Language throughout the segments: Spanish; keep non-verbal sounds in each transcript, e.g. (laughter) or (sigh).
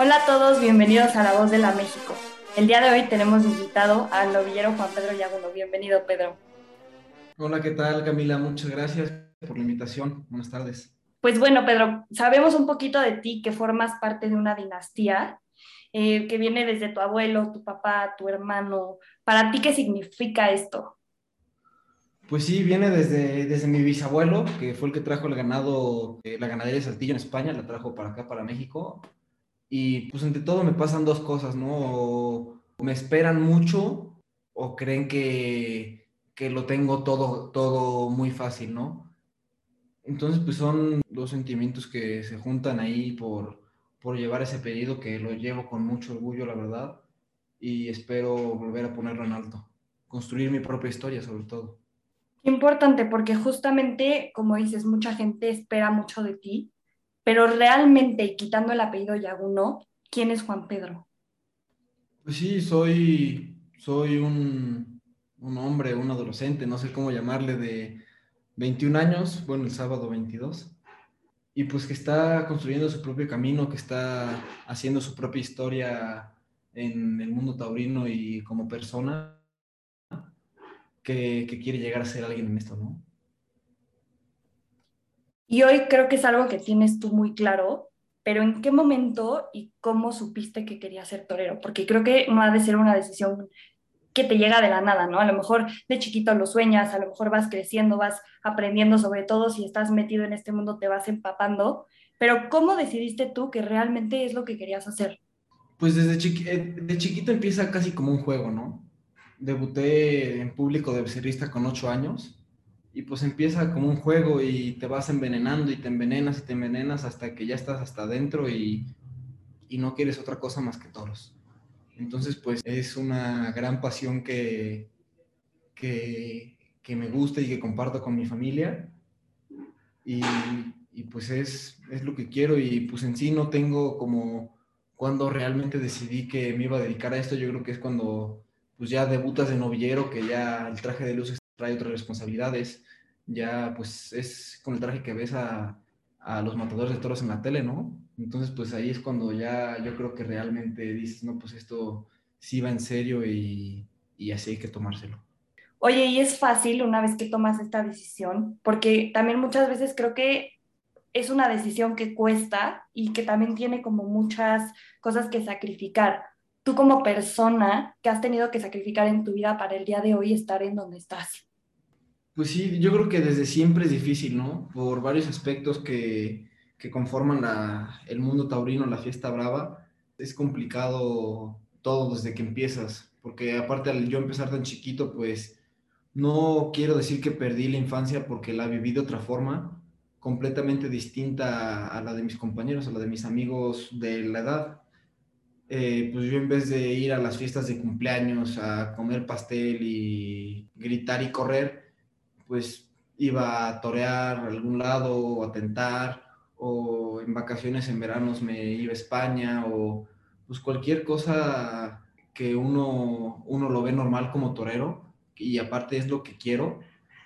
Hola a todos, bienvenidos a La Voz de la México. El día de hoy tenemos invitado al novillero Juan Pedro Yaguno. Bienvenido, Pedro. Hola, ¿qué tal, Camila? Muchas gracias por la invitación. Buenas tardes. Pues bueno, Pedro, sabemos un poquito de ti, que formas parte de una dinastía eh, que viene desde tu abuelo, tu papá, tu hermano. ¿Para ti qué significa esto? Pues sí, viene desde, desde mi bisabuelo, que fue el que trajo el ganado, eh, la ganadería de Saltillo en España, la trajo para acá, para México. Y pues entre todo me pasan dos cosas, ¿no? O me esperan mucho o creen que, que lo tengo todo, todo muy fácil, ¿no? Entonces, pues son dos sentimientos que se juntan ahí por, por llevar ese pedido que lo llevo con mucho orgullo, la verdad, y espero volver a ponerlo en alto, construir mi propia historia sobre todo. Importante, porque justamente, como dices, mucha gente espera mucho de ti, pero realmente, quitando el apellido Yaguno, ¿quién es Juan Pedro? Pues sí, soy, soy un, un hombre, un adolescente, no sé cómo llamarle, de 21 años, bueno, el sábado 22, y pues que está construyendo su propio camino, que está haciendo su propia historia en el mundo taurino y como persona que, quiere llegar a ser alguien en esto, ¿no? Y hoy creo que es algo que tienes tú muy claro, pero ¿en qué momento y cómo supiste que querías ser torero? Porque creo que no ha de ser una decisión que te llega de la nada, ¿no? A lo mejor de chiquito lo sueñas, a lo mejor vas creciendo, vas aprendiendo, sobre todo si estás metido en este mundo te vas empapando, pero ¿cómo decidiste tú que realmente es lo que querías hacer? Pues desde eh, chiquito empieza casi como un juego, ¿no? debuté en público de becerrista con ocho años y pues empieza como un juego y te vas envenenando y te envenenas y te envenenas hasta que ya estás hasta adentro y, y no quieres otra cosa más que toros. Entonces pues es una gran pasión que, que, que me gusta y que comparto con mi familia. Y, y pues es, es lo que quiero y pues en sí no tengo como cuando realmente decidí que me iba a dedicar a esto, yo creo que es cuando pues ya debutas de novillero, que ya el traje de luces trae otras responsabilidades, ya pues es con el traje que ves a, a los matadores de toros en la tele, ¿no? Entonces pues ahí es cuando ya yo creo que realmente dices, no, pues esto sí va en serio y, y así hay que tomárselo. Oye, y es fácil una vez que tomas esta decisión, porque también muchas veces creo que es una decisión que cuesta y que también tiene como muchas cosas que sacrificar tú como persona que has tenido que sacrificar en tu vida para el día de hoy estar en donde estás? Pues sí, yo creo que desde siempre es difícil, ¿no? Por varios aspectos que, que conforman la, el mundo taurino, la fiesta brava. Es complicado todo desde que empiezas, porque aparte al yo empezar tan chiquito, pues no quiero decir que perdí la infancia porque la viví de otra forma, completamente distinta a la de mis compañeros, a la de mis amigos de la edad. Eh, pues yo en vez de ir a las fiestas de cumpleaños a comer pastel y gritar y correr, pues iba a torear algún lado o a tentar, o en vacaciones en veranos me iba a España, o pues cualquier cosa que uno, uno lo ve normal como torero, y aparte es lo que quiero,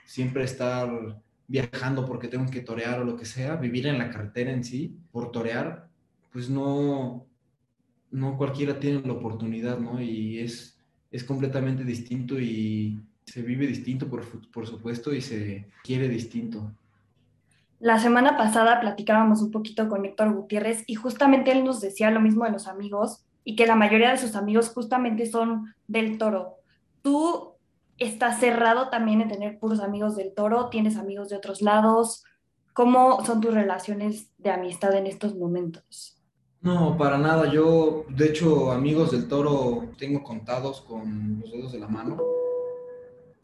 siempre estar viajando porque tengo que torear o lo que sea, vivir en la carretera en sí, por torear, pues no, no cualquiera tiene la oportunidad, ¿no? Y es, es completamente distinto y se vive distinto, por, por supuesto, y se quiere distinto. La semana pasada platicábamos un poquito con Héctor Gutiérrez y justamente él nos decía lo mismo de los amigos y que la mayoría de sus amigos justamente son del toro. ¿Tú estás cerrado también en tener puros amigos del toro? ¿Tienes amigos de otros lados? ¿Cómo son tus relaciones de amistad en estos momentos? No, para nada. Yo, de hecho, amigos del toro tengo contados con los dedos de la mano.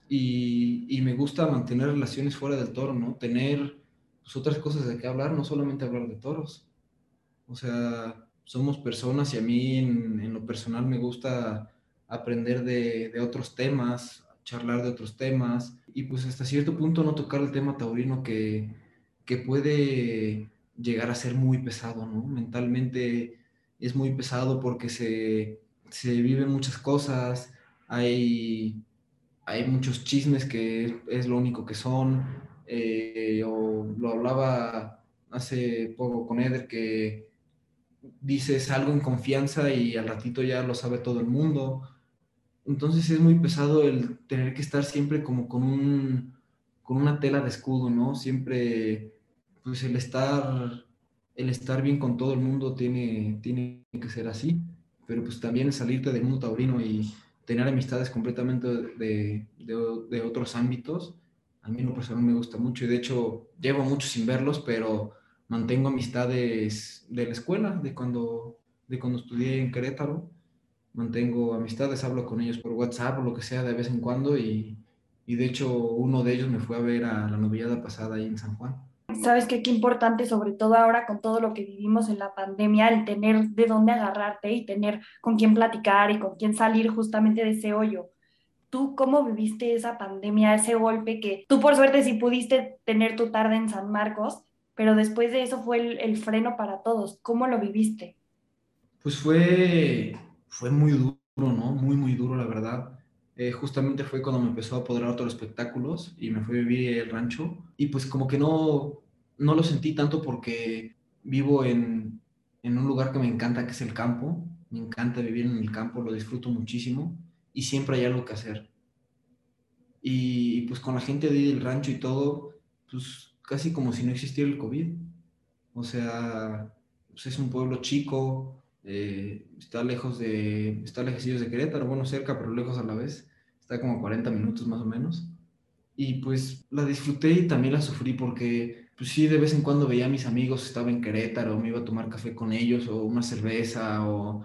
Y, me gusta mantener relaciones fuera del toro, ¿no? Tener pues, otras cosas de qué hablar, no solamente hablar de toros. O sea, somos personas y a mí en, lo personal me gusta aprender de, de, otros temas, charlar de otros temas y pues hasta cierto punto no tocar el tema taurino que, que puede llegar a ser muy pesado, ¿no? Mentalmente es muy pesado porque se, se viven muchas cosas, hay, hay muchos chismes que es, lo único que son, eh, o lo hablaba hace poco con Eder que dices algo en confianza y al ratito ya lo sabe todo el mundo. Entonces es muy pesado el tener que estar siempre como con, un, con una tela de escudo, ¿no? Siempre, pues el estar, el estar bien con todo el mundo tiene, tiene que ser así, pero pues también salirte del mundo taurino y tener amistades completamente de, de, de otros ámbitos, a mí lo personal me gusta mucho y de hecho llevo mucho sin verlos, pero mantengo amistades de la escuela, de cuando, de cuando estudié en Querétaro. Mantengo amistades, hablo con ellos por WhatsApp o lo que sea de vez en cuando y, y de hecho uno de ellos me fue a ver a la novillada pasada ahí en San Juan. Sabes que qué importante, sobre todo ahora con todo lo que vivimos en la pandemia, el tener de dónde agarrarte y tener con quién platicar y con quién salir justamente de ese hoyo. ¿Tú cómo viviste esa pandemia, ese golpe que tú por suerte sí pudiste tener tu tarde en San Marcos, pero después de eso fue el, el, freno para todos. ¿Cómo lo viviste? Pues fue, fue muy duro, ¿no? Muy, muy duro, la verdad. Eh, justamente fue cuando me empezó a apoderar otros espectáculos y me fui a vivir el rancho. Y pues como que no, no lo sentí tanto porque vivo en, en un lugar que me encanta, que es el campo. Me encanta vivir en el campo, lo disfruto muchísimo y siempre hay algo que hacer. Y, pues con la gente de del rancho y todo, pues casi como si no existiera el COVID. O sea, pues es un pueblo chico, eh, está lejos de, está lejos de Querétaro, bueno, cerca, pero lejos a la vez. Está como 40 minutos más o menos. Y pues la disfruté y también la sufrí porque, pues sí, de vez en cuando veía a mis amigos, estaba en Querétaro, me iba a tomar café con ellos o una cerveza o,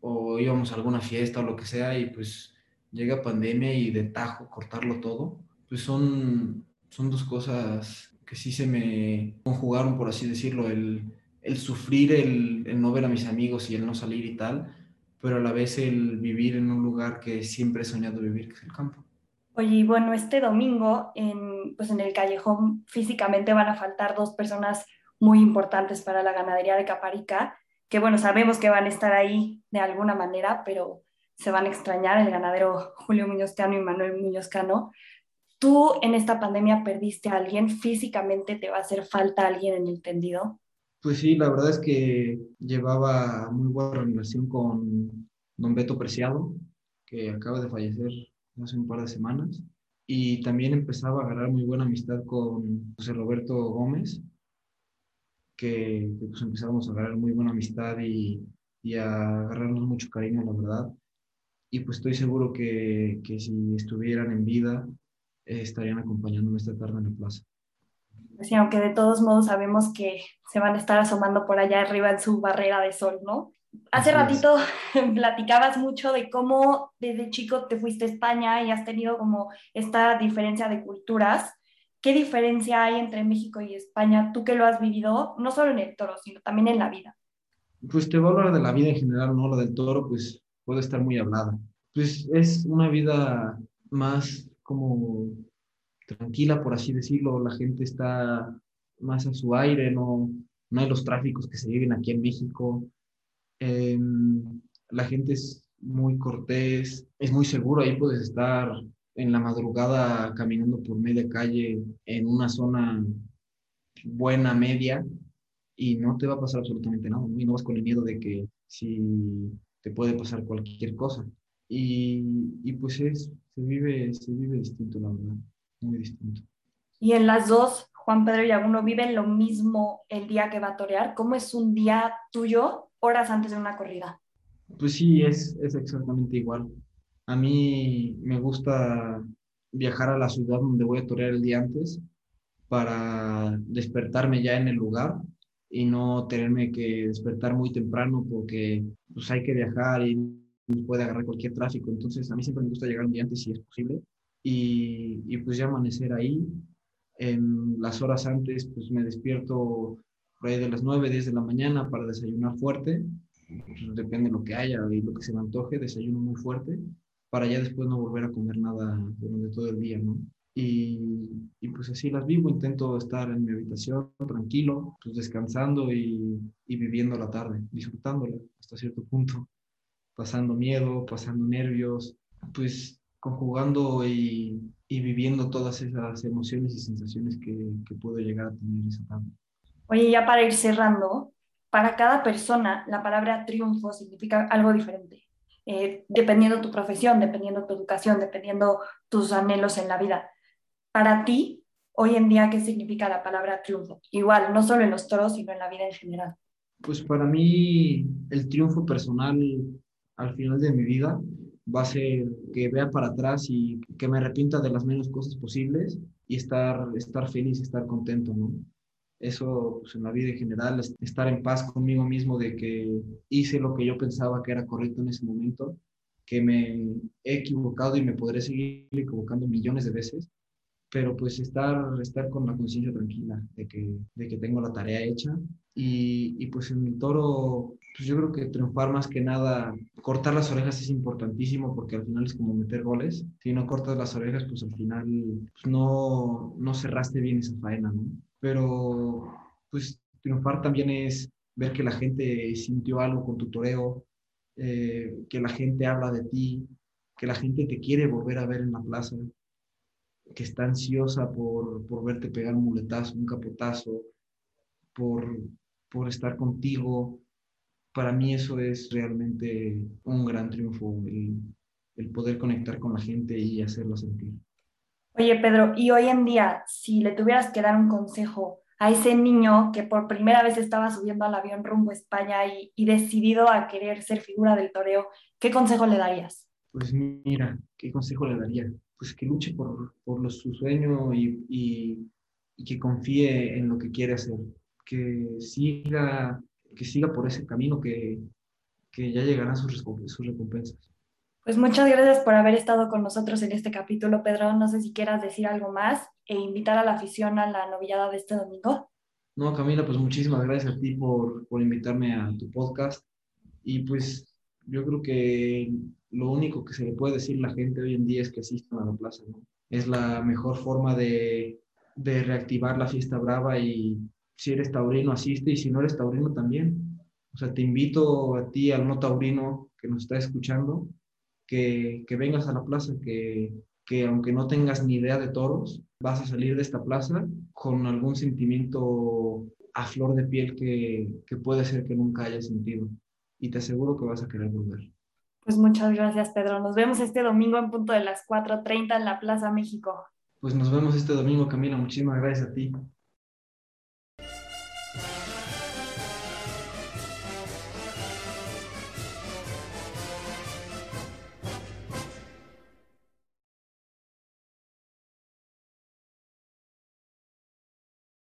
o íbamos a alguna fiesta o lo que sea y pues llega pandemia y de tajo cortarlo todo. Pues son, son dos cosas que sí se me conjugaron, por así decirlo, el, el sufrir, el, el, no ver a mis amigos y el no salir y tal, pero a la vez el vivir en un lugar que siempre he soñado vivir, que es el campo. Oye, bueno, este domingo en, pues en el callejón físicamente van a faltar dos personas muy importantes para la ganadería de Caparica, que bueno, sabemos que van a estar ahí de alguna manera, pero se van a extrañar el ganadero Julio Muñoz Cano y Manuel Muñoz Cano. Tú en esta pandemia perdiste a alguien, físicamente te va a hacer falta alguien en el tendido. Pues sí, la verdad es que llevaba muy buena relación con don Beto Preciado, que acaba de fallecer hace un par de semanas, y también empezaba a agarrar muy buena amistad con José Roberto Gómez, que, pues empezamos a agarrar muy buena amistad y, y a agarrarnos mucho cariño, la verdad. Y pues estoy seguro que, que si estuvieran en vida, eh, estarían acompañándome esta tarde en la plaza. Sí, aunque de todos modos sabemos que se van a estar asomando por allá arriba en su barrera de sol, ¿no? Hace ratito (laughs) platicabas mucho de cómo desde chico te fuiste a España y has tenido como esta diferencia de culturas. ¿Qué diferencia hay entre México y España? Tú que lo has vivido, no solo en el toro, sino también en la vida. Pues te voy a hablar de la vida en general, ¿no? La del toro, pues puede estar muy hablada. Pues es una vida más como tranquila, por así decirlo, la gente está más a su aire, no, no hay los tráficos que se viven aquí en México. Eh, la gente es muy cortés, es muy seguro, ahí puedes estar en la madrugada caminando por media calle en una zona buena, media, y no te va a pasar absolutamente nada, y no vas con el miedo de que si te puede pasar cualquier cosa. Y, y pues es, se vive, se vive distinto, la verdad, muy distinto. Y en las dos, Juan Pedro y Aguno viven lo mismo el día que va a torear. ¿Cómo es un día tuyo horas antes de una corrida? Pues sí, es, es exactamente igual. A mí me gusta viajar a la ciudad donde voy a torear el día antes para despertarme ya en el lugar y no tenerme que despertar muy temprano porque pues hay que viajar y puede agarrar cualquier tráfico. Entonces, a mí siempre me gusta llegar un día antes si es posible. Y, y pues ya amanecer ahí. En las horas antes, pues me despierto por ahí de las 9, 10 de la mañana para desayunar fuerte. Pues, depende de lo que haya y lo que se me antoje, desayuno muy fuerte para ya después no volver a comer nada durante todo el día, ¿no? Y, y, pues así las vivo, intento estar en mi habitación tranquilo, pues descansando y, y viviendo la tarde, disfrutándola hasta cierto punto pasando miedo, pasando nervios, pues conjugando y, y viviendo todas esas emociones y sensaciones que, que, puedo llegar a tener esa tarde. Oye, ya para ir cerrando, para cada persona la palabra triunfo significa algo diferente, eh, dependiendo tu profesión, dependiendo tu educación, dependiendo tus anhelos en la vida. Para ti, hoy en día, ¿qué significa la palabra triunfo? Igual, no solo en los toros, sino en la vida en general. Pues para mí el triunfo personal al final de mi vida va a ser que vea para atrás y que me arrepienta de las menos cosas posibles y estar, estar feliz, estar contento, ¿no? Eso pues, en la vida en general, estar en paz conmigo mismo de que hice lo que yo pensaba que era correcto en ese momento, que me he equivocado y me podré seguir equivocando millones de veces, pero pues estar, estar con la conciencia tranquila de que, de que tengo la tarea hecha. Y, y, pues en el toro, pues yo creo que triunfar más que nada, cortar las orejas es importantísimo porque al final es como meter goles. Si no cortas las orejas, pues al final pues no, no cerraste bien esa faena, ¿no? Pero pues triunfar también es ver que la gente sintió algo con tu toreo, eh, que la gente habla de ti, que la gente te quiere volver a ver en la plaza, que está ansiosa por, por verte pegar un muletazo, un capotazo, por, por estar contigo. Para mí eso es realmente un gran triunfo, el, el poder conectar con la gente y hacerlo sentir. Oye, Pedro, y hoy en día, si le tuvieras que dar un consejo a ese niño que por primera vez estaba subiendo al avión rumbo a España y, y decidido a querer ser figura del toreo, ¿qué consejo le darías? Pues mira, ¿qué consejo le daría? Pues que luche por, por los, su sueño y, y, y que confíe en lo que quiere hacer que siga, que siga por ese camino que, que ya llegarán sus, sus recompensas. Pues muchas gracias por haber estado con nosotros en este capítulo, Pedro. No sé si quieras decir algo más e invitar a la afición a la novillada de este domingo. No, Camila, pues muchísimas gracias a ti por, por invitarme a tu podcast. Y pues yo creo que lo único que se le puede decir a la gente hoy en día es que asistan a la plaza, ¿no? Es la mejor forma de, de reactivar la fiesta brava y si eres taurino, asiste y si no eres taurino también. O sea, te invito a ti, al no taurino que nos está escuchando, que, que vengas a la plaza, que, que aunque no tengas ni idea de toros, vas a salir de esta plaza con algún sentimiento a flor de piel que, que puede ser que nunca hayas sentido. Y te aseguro que vas a querer volver. Pues muchas gracias, Pedro. Nos vemos este domingo en punto de las 4.30 en la Plaza México. Pues nos vemos este domingo, Camila. Muchísimas gracias a ti.